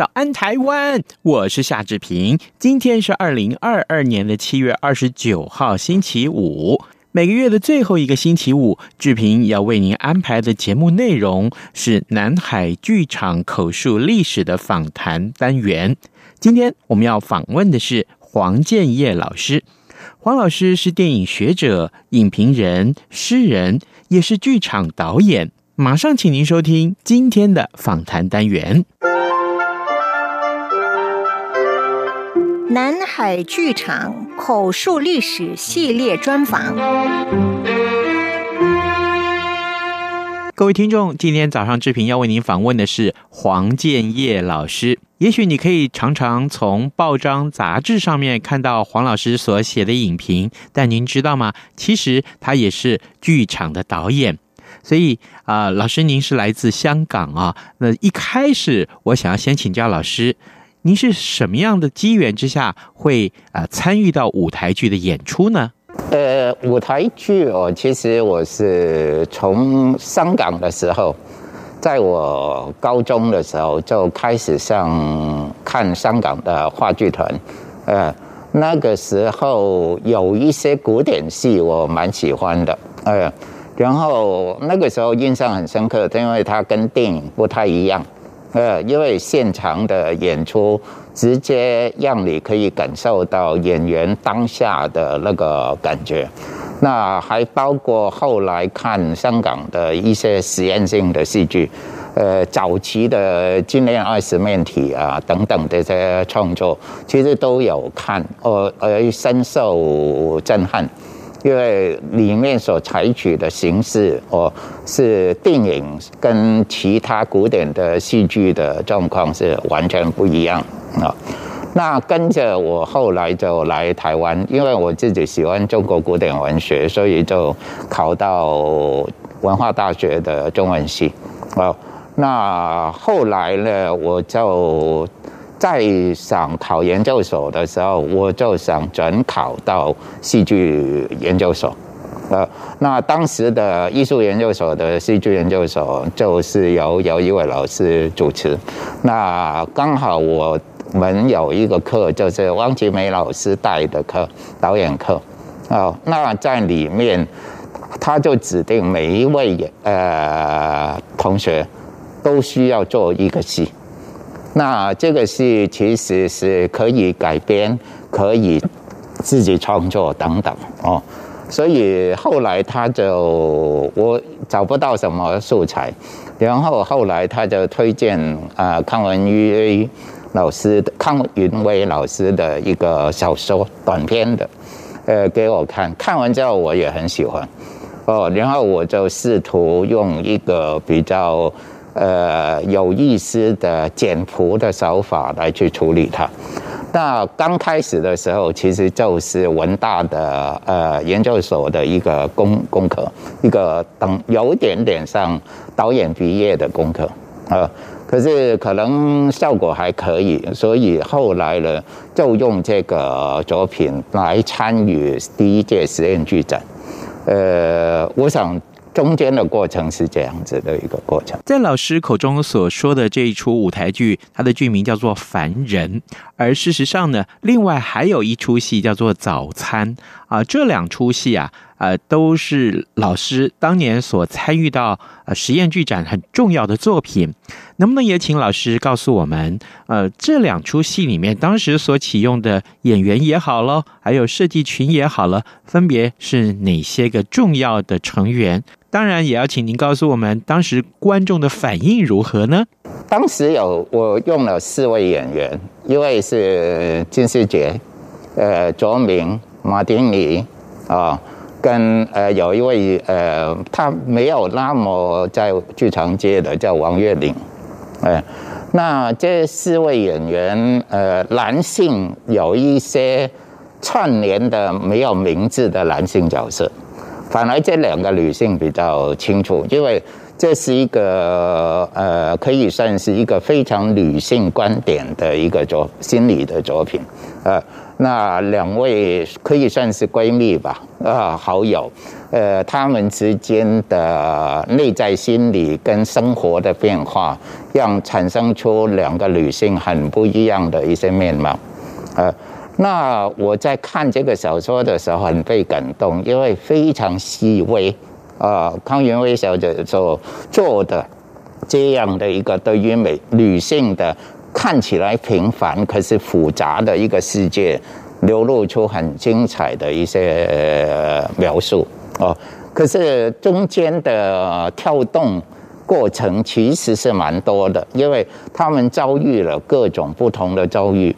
早安台湾，我是夏志平。今天是二零二二年的七月二十九号，星期五。每个月的最后一个星期五，志平要为您安排的节目内容是南海剧场口述历史的访谈单元。今天我们要访问的是黄建业老师。黄老师是电影学者、影评人、诗人，也是剧场导演。马上请您收听今天的访谈单元。南海剧场口述历史系列专访。各位听众，今天早上志平要为您访问的是黄建业老师。也许你可以常常从报章杂志上面看到黄老师所写的影评，但您知道吗？其实他也是剧场的导演。所以啊、老师您是来自香港啊。那一开始我想要先请教老师。您是什么样的机缘之下会啊参与到舞台剧的演出呢？呃，舞台剧哦，其实我是从香港的时候，在我高中的时候就开始上看香港的话剧团。呃，那个时候有一些古典戏我蛮喜欢的。呃，然后那个时候印象很深刻，因为它跟电影不太一样。呃，因为现场的演出直接让你可以感受到演员当下的那个感觉，那还包括后来看香港的一些实验性的戏剧，呃，早期的《金莲二十面体》啊等等这些创作，其实都有看，而而深受震撼。因为里面所采取的形式，哦，是电影跟其他古典的戏剧的状况是完全不一样啊。那跟着我后来就来台湾，因为我自己喜欢中国古典文学，所以就考到文化大学的中文系。哦，那后来呢，我就。在想考研究所的时候，我就想转考到戏剧研究所。呃，那当时的艺术研究所的戏剧研究所就是由有一位老师主持。那刚好我们有一个课，就是汪吉梅老师带的课，导演课。哦，那在里面，他就指定每一位呃同学都需要做一个戏。那这个戏其实是可以改编，可以自己创作等等哦。所以后来他就我找不到什么素材，然后后来他就推荐啊康文玉老师的康云威老师的一个小说短篇的，呃给我看，看完之后我也很喜欢哦，然后我就试图用一个比较。呃，有意思的简朴的手法来去处理它。那刚开始的时候，其实就是文大的呃研究所的一个功功课，一个等有点点像导演毕业的功课啊。可是可能效果还可以，所以后来呢，就用这个作品来参与第一届实验剧展。呃，我想。中间的过程是这样子的一个过程。在老师口中所说的这一出舞台剧，它的剧名叫做《凡人》，而事实上呢，另外还有一出戏叫做《早餐》啊。这两出戏啊，呃，都是老师当年所参与到呃实验剧展很重要的作品。能不能也请老师告诉我们，呃，这两出戏里面当时所启用的演员也好了，还有设计群也好了，分别是哪些个重要的成员？当然，也要请您告诉我们，当时观众的反应如何呢？当时有我用了四位演员，一位是金士杰，呃，卓明、马丁尼啊，跟呃有一位呃他没有那么在剧场界的叫王岳霖，哎，那这四位演员呃男性有一些串联的没有名字的男性角色，反而这两个女性比较清楚，因为。这是一个呃，可以算是一个非常女性观点的一个作心理的作品，呃，那两位可以算是闺蜜吧，啊，好友，呃，他们之间的内在心理跟生活的变化，让产生出两个女性很不一样的一些面貌，呃，那我在看这个小说的时候很被感动，因为非常细微。啊，康元薇小姐所做的这样的一个对于美女性的看起来平凡可是复杂的一个世界，流露出很精彩的一些描述哦。可是中间的跳动过程其实是蛮多的，因为他们遭遇了各种不同的遭遇。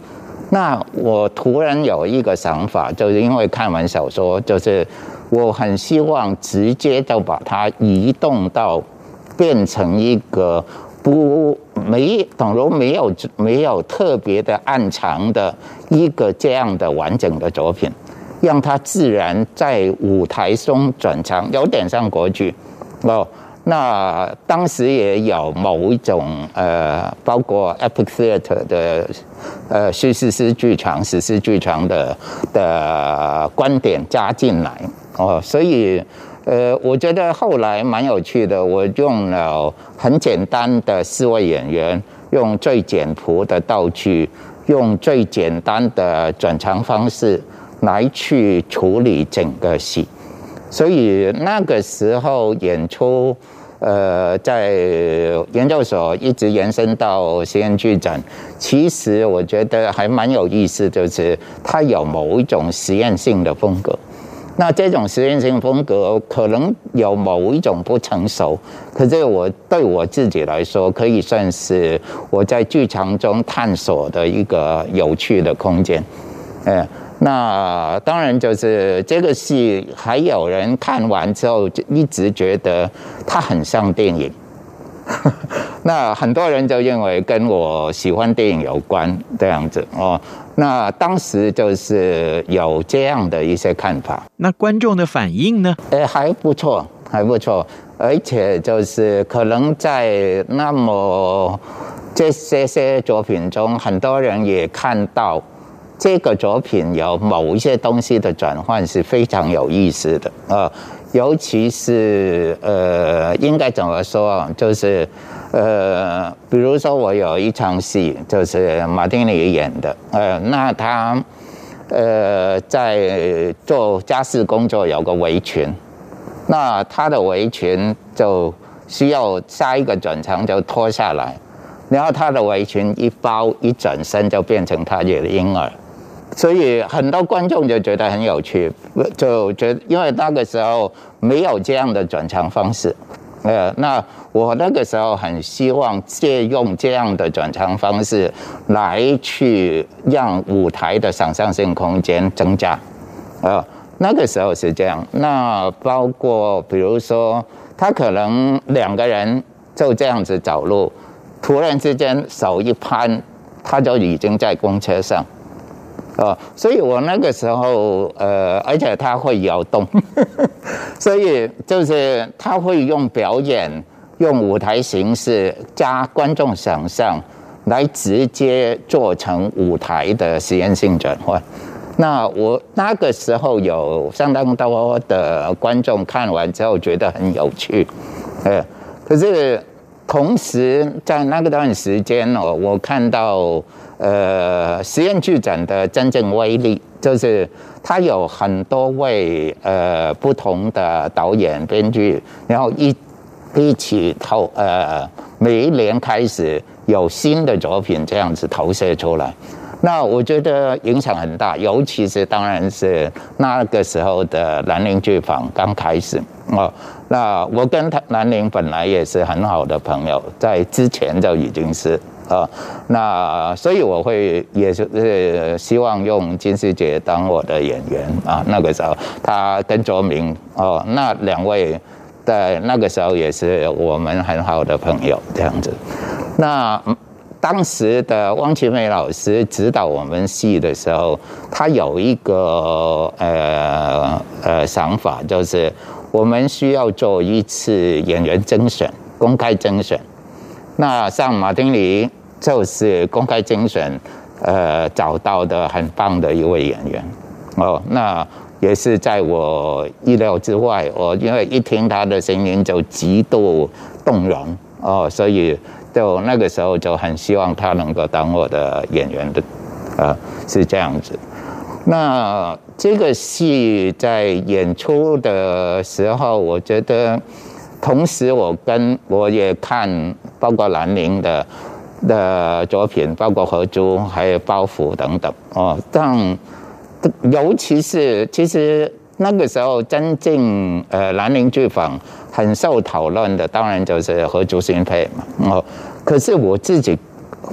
那我突然有一个想法，就是因为看完小说，就是。我很希望直接就把它移动到变成一个不没等于没有没有特别的暗藏的一个这样的完整的作品，让它自然在舞台中转场，有点像国剧哦。那当时也有某一种呃，包括 Epic Theatre 的呃叙事诗剧场、史诗剧场的的观点加进来。哦，所以，呃，我觉得后来蛮有趣的。我用了很简单的四位演员，用最简朴的道具，用最简单的转场方式来去处理整个戏。所以那个时候演出，呃，在研究所一直延伸到实验剧展，其实我觉得还蛮有意思，就是它有某一种实验性的风格。那这种实验性风格可能有某一种不成熟，可是我对我自己来说，可以算是我在剧场中探索的一个有趣的空间。哎，那当然就是这个戏，还有人看完之后就一直觉得它很像电影。那很多人就认为跟我喜欢电影有关这样子哦。那当时就是有这样的一些看法。那观众的反应呢？呃，还不错，还不错。而且就是可能在那么这些些作品中，很多人也看到这个作品有某一些东西的转换是非常有意思的啊。尤其是呃，应该怎么说？就是呃，比如说我有一场戏，就是马丁尼演的，呃，那他呃在做家事工作，有个围裙，那他的围裙就需要下一个转场就脱下来，然后他的围裙一包一转身就变成他的婴儿。所以很多观众就觉得很有趣，就觉得因为那个时候没有这样的转场方式，呃，那我那个时候很希望借用这样的转场方式来去让舞台的想象性空间增加，呃，那个时候是这样。那包括比如说，他可能两个人就这样子走路，突然之间手一攀，他就已经在公车上。哦，所以我那个时候，呃，而且他会摇动，所以就是他会用表演、用舞台形式加观众想象，来直接做成舞台的实验性转换。那我那个时候有相当多的观众看完之后觉得很有趣，呃，可是同时在那个段时间哦，我看到。呃，实验剧展的真正威力，就是它有很多位呃不同的导演、编剧，然后一一起投呃，每一年开始有新的作品这样子投射出来，那我觉得影响很大，尤其是当然是那个时候的兰陵剧坊刚开始哦。那我跟他兰陵本来也是很好的朋友，在之前就已经是。啊。那所以我会也是呃希望用金世杰当我的演员啊。那个时候他跟卓明哦，那两位在那个时候也是我们很好的朋友这样子。那当时的汪奇美老师指导我们戏的时候，他有一个呃呃想法，就是我们需要做一次演员甄选，公开甄选。那像马丁尼就是公开甄选，呃找到的很棒的一位演员哦，那也是在我意料之外。我因为一听他的声音就极度动容哦，所以。就那个时候就很希望他能够当我的演员的，呃，是这样子。那这个戏在演出的时候，我觉得，同时我跟我也看，包括兰陵的的作品，包括合租，还有包袱等等哦。但尤其是其实那个时候真正呃兰陵剧坊。很受讨论的，当然就是合租新配嘛。哦，可是我自己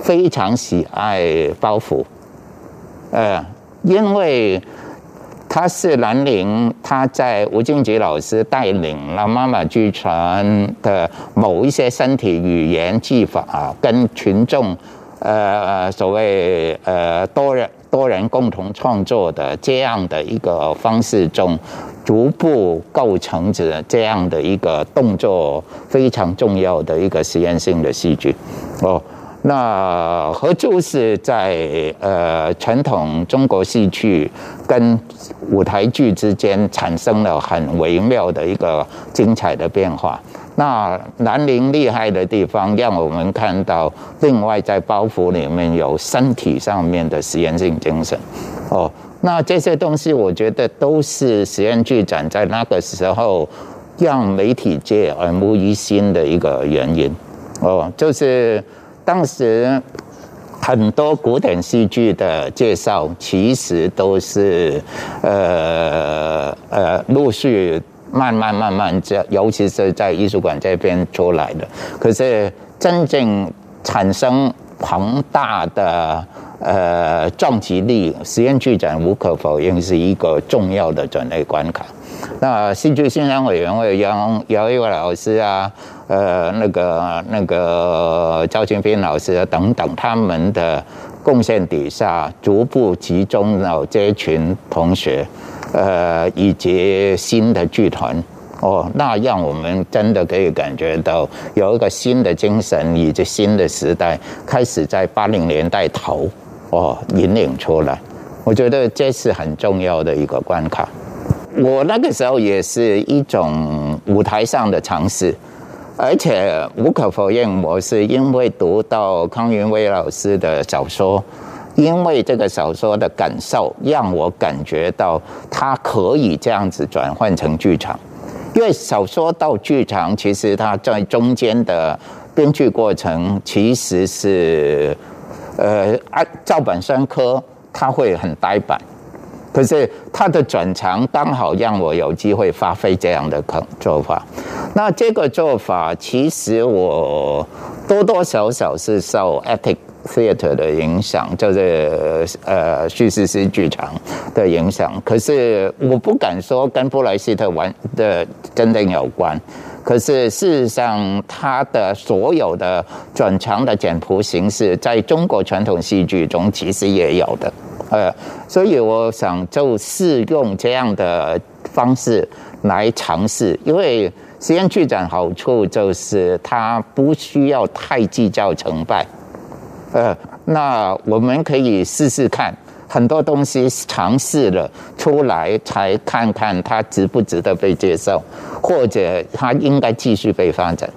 非常喜爱包袱，呃，因为他是兰陵，他在吴静吉老师带领了妈妈剧团的某一些身体语言技法啊，跟群众呃所谓呃多人多人共同创作的这样的一个方式中。逐步构成着这样的一个动作非常重要的一个实验性的戏剧哦。那何珠是在呃传统中国戏剧跟舞台剧之间产生了很微妙的一个精彩的变化。那兰陵厉害的地方，让我们看到另外在包袱里面有身体上面的实验性精神哦。那这些东西，我觉得都是实验剧展在那个时候让媒体界耳目一新的一个原因。哦，就是当时很多古典戏剧的介绍，其实都是呃呃陆续慢慢慢慢这，尤其是在艺术馆这边出来的。可是真正产生庞大的。呃，撞击力实验剧展无可否认是一个重要的转类关卡。那戏剧欣赏委员会杨姚一伟老师啊，呃，那个那个赵清斌老师等等，他们的贡献底下，逐步集中了这群同学，呃，以及新的剧团哦，那让我们真的可以感觉到有一个新的精神以及新的时代开始在八零年代头。哦，引领出来，我觉得这是很重要的一个关卡。我那个时候也是一种舞台上的尝试，而且无可否认，我是因为读到康云威老师的小说，因为这个小说的感受，让我感觉到它可以这样子转换成剧场。因为小说到剧场，其实它在中间的编剧过程其实是。呃，按照本宣科，他会很呆板，可是他的转场刚好让我有机会发挥这样的做法。那这个做法其实我多多少少是受 Acting Theatre 的影响，就是呃叙事诗剧场的影响。可是我不敢说跟布莱希特完的真正有关。可是事实上，他的所有的转场的简谱形式，在中国传统戏剧中其实也有的，呃，所以我想就试用这样的方式来尝试，因为实验剧展好处就是它不需要太计较成败，呃，那我们可以试试看。很多东西尝试了出来，才看看它值不值得被接受，或者它应该继续被发展。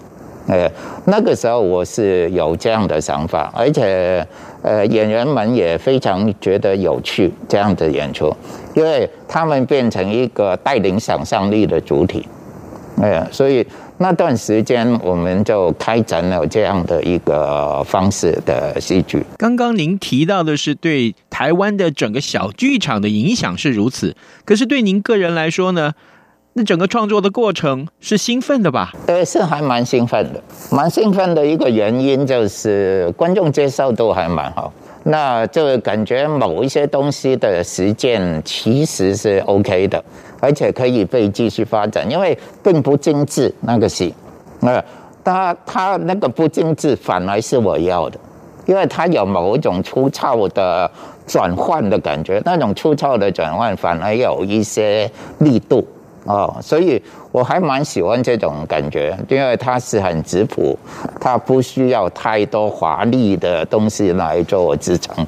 呃，那个时候我是有这样的想法，而且呃，演员们也非常觉得有趣这样的演出，因为他们变成一个带领想象力的主体。呃，所以。那段时间，我们就开展了这样的一个方式的戏剧。刚刚您提到的是对台湾的整个小剧场的影响是如此，可是对您个人来说呢？那整个创作的过程是兴奋的吧？呃，是还蛮兴奋的，蛮兴奋的一个原因就是观众接受度还蛮好，那就感觉某一些东西的实践其实是 OK 的，而且可以被继续发展，因为并不精致那个戏，呃，他他那个不精致反而是我要的，因为他有某一种粗糙的。转换的感觉，那种粗糙的转换反而有一些力度哦，所以我还蛮喜欢这种感觉，因为它是很质朴，它不需要太多华丽的东西来做支撑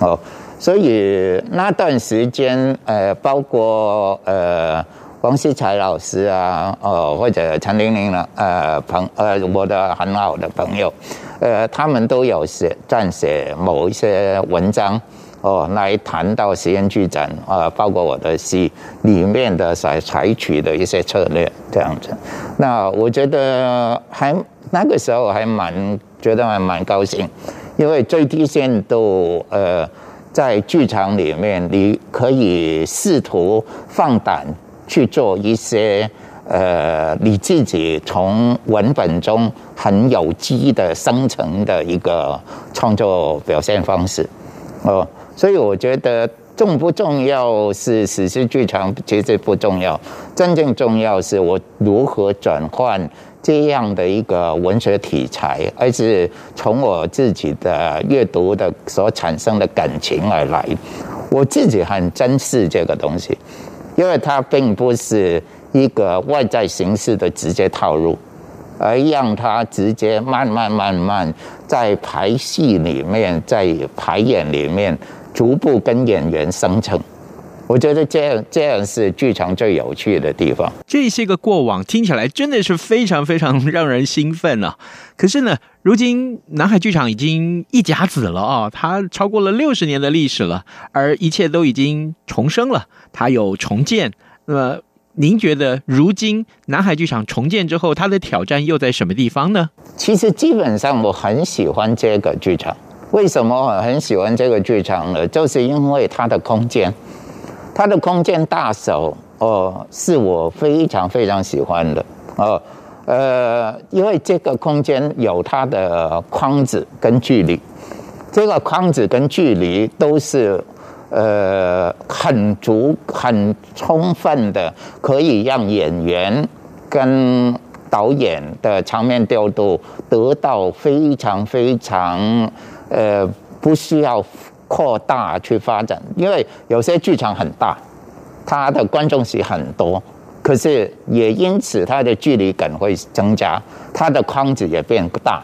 哦，所以那段时间呃，包括呃王锡才老师啊，哦或者陈玲玲呢，呃朋呃我的很好的朋友，呃他们都有写撰写某一些文章。哦，来谈到实验剧展啊，包括我的戏里面的采采取的一些策略这样子。那我觉得还那个时候还蛮觉得还蛮高兴，因为最低限度呃，在剧场里面你可以试图放胆去做一些呃你自己从文本中很有机的生成的一个创作表现方式哦。所以我觉得重不重要是史诗剧场，其实不重要。真正重要是我如何转换这样的一个文学题材，而是从我自己的阅读的所产生的感情而来。我自己很珍视这个东西，因为它并不是一个外在形式的直接套路，而让它直接慢慢慢慢在排戏里面，在排演里面。逐步跟演员生成，我觉得这样这样是剧场最有趣的地方。这些个过往听起来真的是非常非常让人兴奋啊！可是呢，如今南海剧场已经一甲子了啊，它超过了六十年的历史了，而一切都已经重生了，它有重建。那么，您觉得如今南海剧场重建之后，它的挑战又在什么地方呢？其实基本上我很喜欢这个剧场。为什么我很喜欢这个剧场呢？就是因为它的空间，它的空间大小哦，是我非常非常喜欢的哦。呃，因为这个空间有它的框子跟距离，这个框子跟距离都是呃很足、很充分的，可以让演员跟导演的场面调度得到非常非常。呃，不需要扩大去发展，因为有些剧场很大，它的观众席很多，可是也因此它的距离感会增加，它的框子也变大。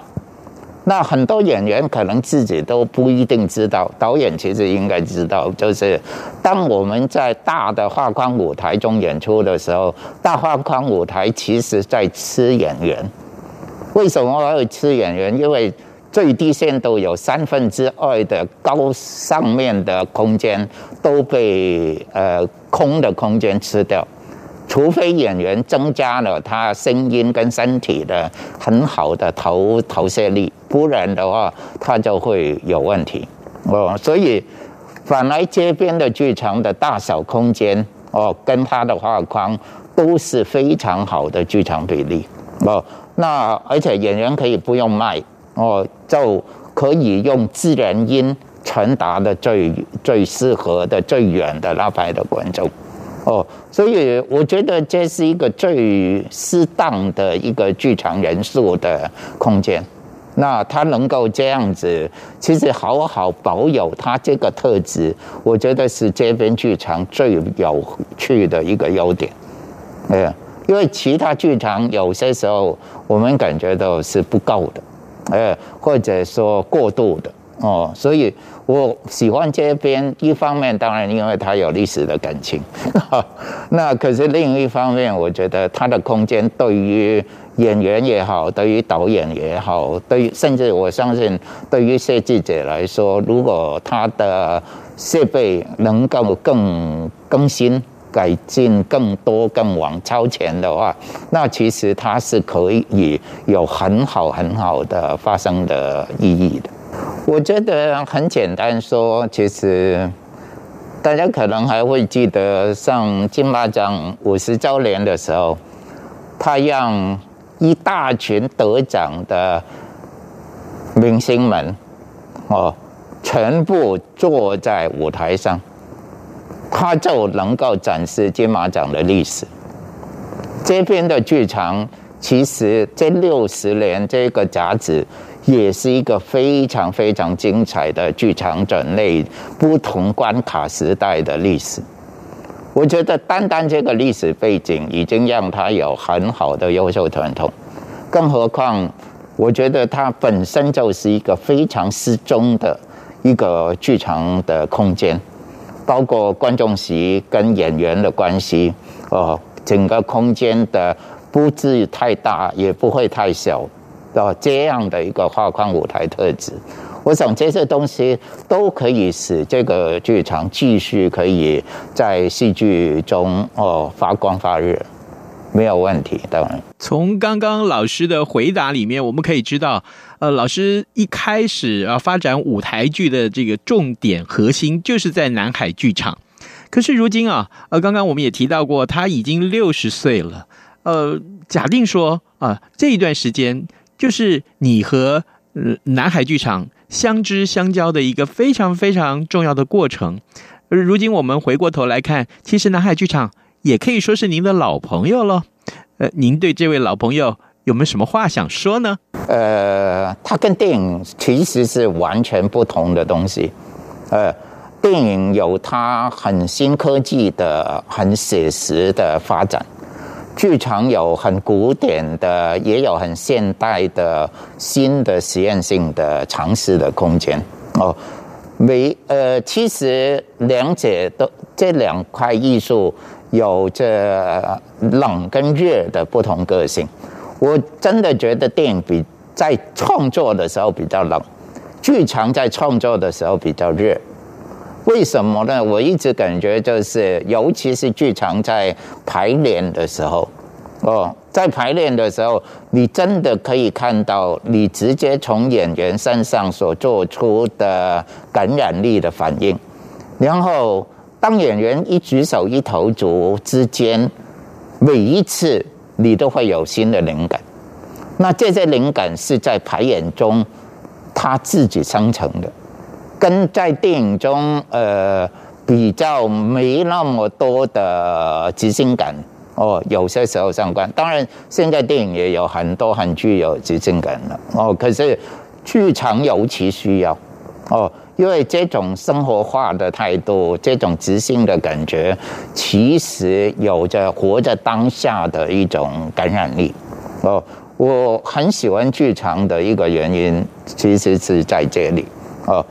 那很多演员可能自己都不一定知道，导演其实应该知道，就是当我们在大的画框舞台中演出的时候，大画框舞台其实在吃演员。为什么会吃演员？因为最低限度有三分之二的高上面的空间都被呃空的空间吃掉，除非演员增加了他声音跟身体的很好的投投射力，不然的话他就会有问题哦。所以反来街边的剧场的大小空间哦，跟他的画框都是非常好的剧场比例哦。那而且演员可以不用卖。哦，就可以用自然音传达的最最适合的最远的那排的观众，哦，所以我觉得这是一个最适当的一个剧场人数的空间。那它能够这样子，其实好好保有它这个特质，我觉得是这边剧场最有趣的一个优点。哎，因为其他剧场有些时候我们感觉到是不够的。呃，或者说过度的哦，所以我喜欢这边。一方面，当然因为它有历史的感情，那可是另一方面，我觉得它的空间对于演员也好，对于导演也好，对于甚至我相信对于设计者来说，如果他的设备能够更更新。改进更多、更往超前的话，那其实它是可以有很好、很好的发生的意义的。我觉得很简单说，其实大家可能还会记得上金马奖五十周年的时候，他让一大群得奖的明星们，哦，全部坐在舞台上，他就能够展示金马奖的历史。这边的剧场，其实这六十年这个甲子，也是一个非常非常精彩的剧场种类，不同关卡时代的历史。我觉得单单这个历史背景，已经让他有很好的优秀传统，更何况，我觉得它本身就是一个非常适中的一个剧场的空间，包括观众席跟演员的关系，哦，整个空间的不至于太大，也不会太小。到这样的一个画框舞台特质，我想这些东西都可以使这个剧场继续可以在戏剧中哦发光发热，没有问题。当然，从刚刚老师的回答里面，我们可以知道，呃，老师一开始啊发展舞台剧的这个重点核心就是在南海剧场。可是如今啊，呃，刚刚我们也提到过，他已经六十岁了。呃，假定说啊，这一段时间。就是你和呃南海剧场相知相交的一个非常非常重要的过程。而如今我们回过头来看，其实南海剧场也可以说是您的老朋友了。呃，您对这位老朋友有没有什么话想说呢？呃，它跟电影其实是完全不同的东西。呃，电影有它很新科技的、很写实的发展。剧场有很古典的，也有很现代的新的实验性的尝试的空间哦。每呃，其实两者都这两块艺术有着冷跟热的不同个性。我真的觉得电影比在创作的时候比较冷，剧场在创作的时候比较热。为什么呢？我一直感觉就是，尤其是剧场在排练的时候，哦，在排练的时候，你真的可以看到你直接从演员身上所做出的感染力的反应。然后，当演员一举手一投足之间，每一次你都会有新的灵感。那这些灵感是在排演中他自己生成的。跟在电影中，呃，比较没那么多的即兴感哦，有些时候相关。当然，现在电影也有很多很具有即兴感的哦。可是，剧场尤其需要哦，因为这种生活化的态度，这种即兴的感觉，其实有着活在当下的一种感染力哦。我很喜欢剧场的一个原因，其实是在这里哦。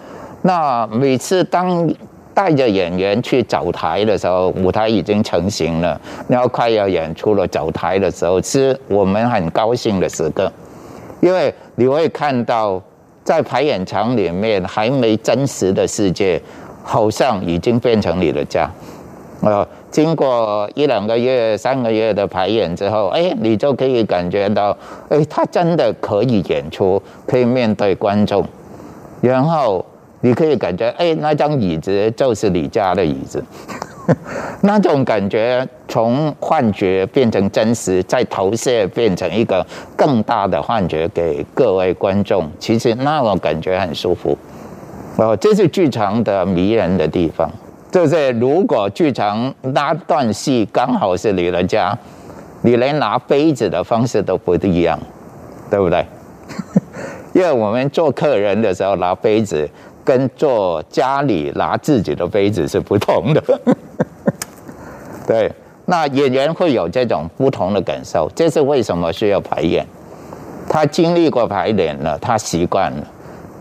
那每次当带着演员去走台的时候，舞台已经成型了，然后快要演出了，走台的时候是我们很高兴的时刻，因为你会看到在排演场里面还没真实的世界，好像已经变成你的家。呃，经过一两个月、三个月的排演之后，哎，你就可以感觉到，哎，他真的可以演出，可以面对观众，然后。你可以感觉，哎，那张椅子就是你家的椅子，那种感觉从幻觉变成真实，再投射变成一个更大的幻觉给各位观众。其实那种感觉很舒服，哦，这是剧场的迷人的地方。就是如果剧场那段戏刚好是你的家，你连拿杯子的方式都不一样，对不对？因为我们做客人的时候拿杯子。跟做家里拿自己的杯子是不同的，对，那演员会有这种不同的感受，这是为什么需要排演？他经历过排练了，他习惯了，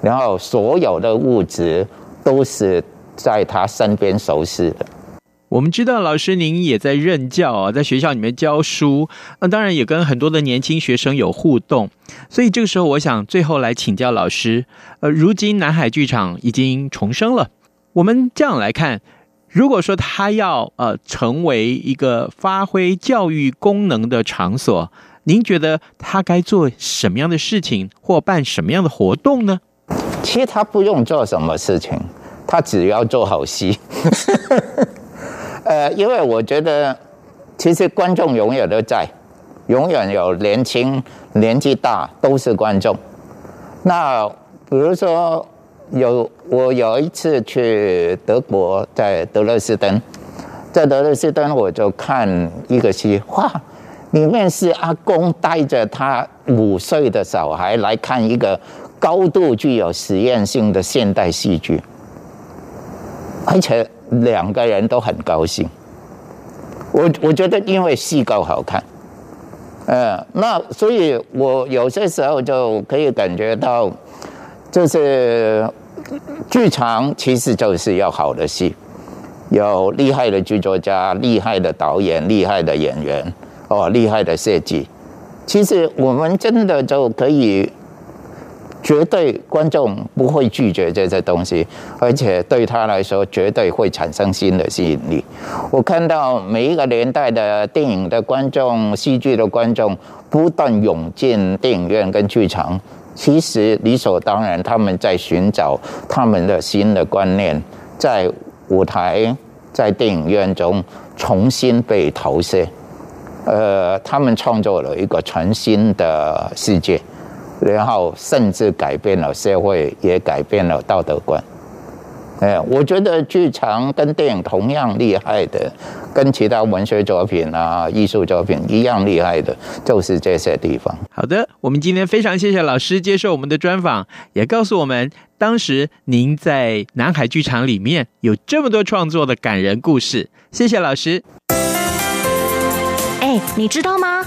然后所有的物质都是在他身边熟悉的。我们知道老师您也在任教啊，在学校里面教书，那当然也跟很多的年轻学生有互动。所以这个时候，我想最后来请教老师，呃，如今南海剧场已经重生了，我们这样来看，如果说他要呃成为一个发挥教育功能的场所，您觉得他该做什么样的事情或办什么样的活动呢？其实他不用做什么事情。他只要做好戏。呃，因为我觉得，其实观众永远都在，永远有年轻、年纪大都是观众。那比如说有我有一次去德国，在德累斯登，在德累斯登我就看一个戏，哇，里面是阿公带着他五岁的小孩来看一个高度具有实验性的现代戏剧，而且。两个人都很高兴，我我觉得因为戏够好看，呃，那所以我有些时候就可以感觉到，就是剧场其实就是要好的戏，有厉害的剧作家、厉害的导演、厉害的演员哦，厉害的设计，其实我们真的就可以。绝对观众不会拒绝这些东西，而且对他来说绝对会产生新的吸引力。我看到每一个年代的电影的观众、戏剧的观众不断涌进电影院跟剧场，其实理所当然，他们在寻找他们的新的观念，在舞台、在电影院中重新被投射。呃，他们创作了一个全新的世界。然后甚至改变了社会，也改变了道德观。哎，我觉得剧场跟电影同样厉害的，跟其他文学作品啊、艺术作品一样厉害的，就是这些地方。好的，我们今天非常谢谢老师接受我们的专访，也告诉我们当时您在南海剧场里面有这么多创作的感人故事。谢谢老师。哎，你知道吗？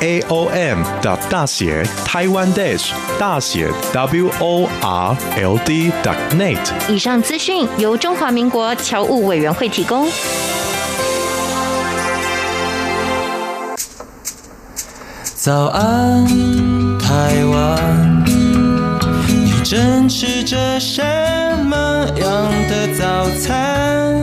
A O M 的大写台湾 dash 大写 W O R L D net。以上资讯由中华民国侨务委员会提供。早安，台湾，你正吃着什么样的早餐？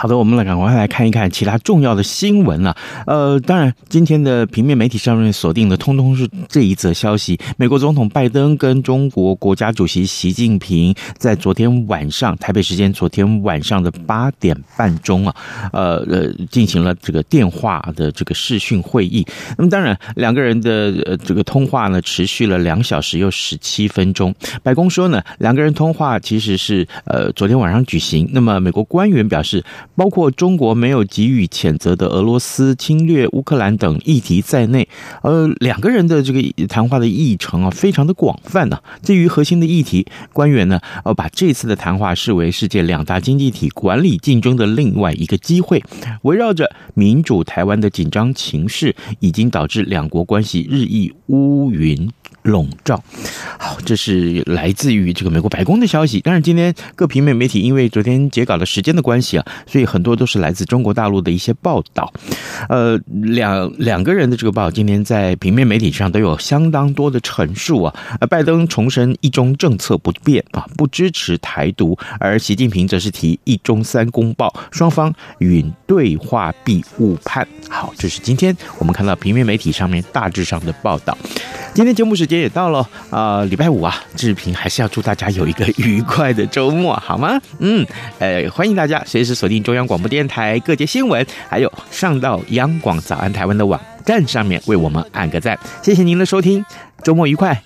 好的，我们来赶快来看一看其他重要的新闻了。呃，当然，今天的平面媒体上面锁定的，通通是这一则消息：美国总统拜登跟中国国家主席习近平在昨天晚上，台北时间昨天晚上的八点半钟啊，呃呃，进行了这个电话的这个视讯会议。那么，当然，两个人的呃这个通话呢，持续了两小时又十七分钟。白宫说呢，两个人通话其实是呃昨天晚上举行。那么，美国官员表示。包括中国没有给予谴责的俄罗斯侵略乌克兰等议题在内，呃，两个人的这个谈话的议程啊，非常的广泛呢。至于核心的议题，官员呢，呃，把这次的谈话视为世界两大经济体管理竞争的另外一个机会。围绕着民主台湾的紧张情势，已经导致两国关系日益乌云笼罩。好，这是来自于这个美国白宫的消息。但是，今天各平面媒体因为昨天截稿的时间的关系啊，所以很多都是来自中国大陆的一些报道。呃，两两个人的这个报，今天在平面媒体上都有相当多的陈述啊。呃，拜登重申一中政策不变啊，不支持台独；而习近平则是提一中三公报，双方允对话必误判。好，这是今天我们看到平面媒体上面大致上的报道。今天节目是间也到了啊，礼拜五啊，志平还是要祝大家有一个愉快的周末，好吗？嗯，呃，欢迎大家随时锁定中。央广播电台各界新闻，还有上到央广早安台湾的网站上面为我们按个赞。谢谢您的收听，周末愉快。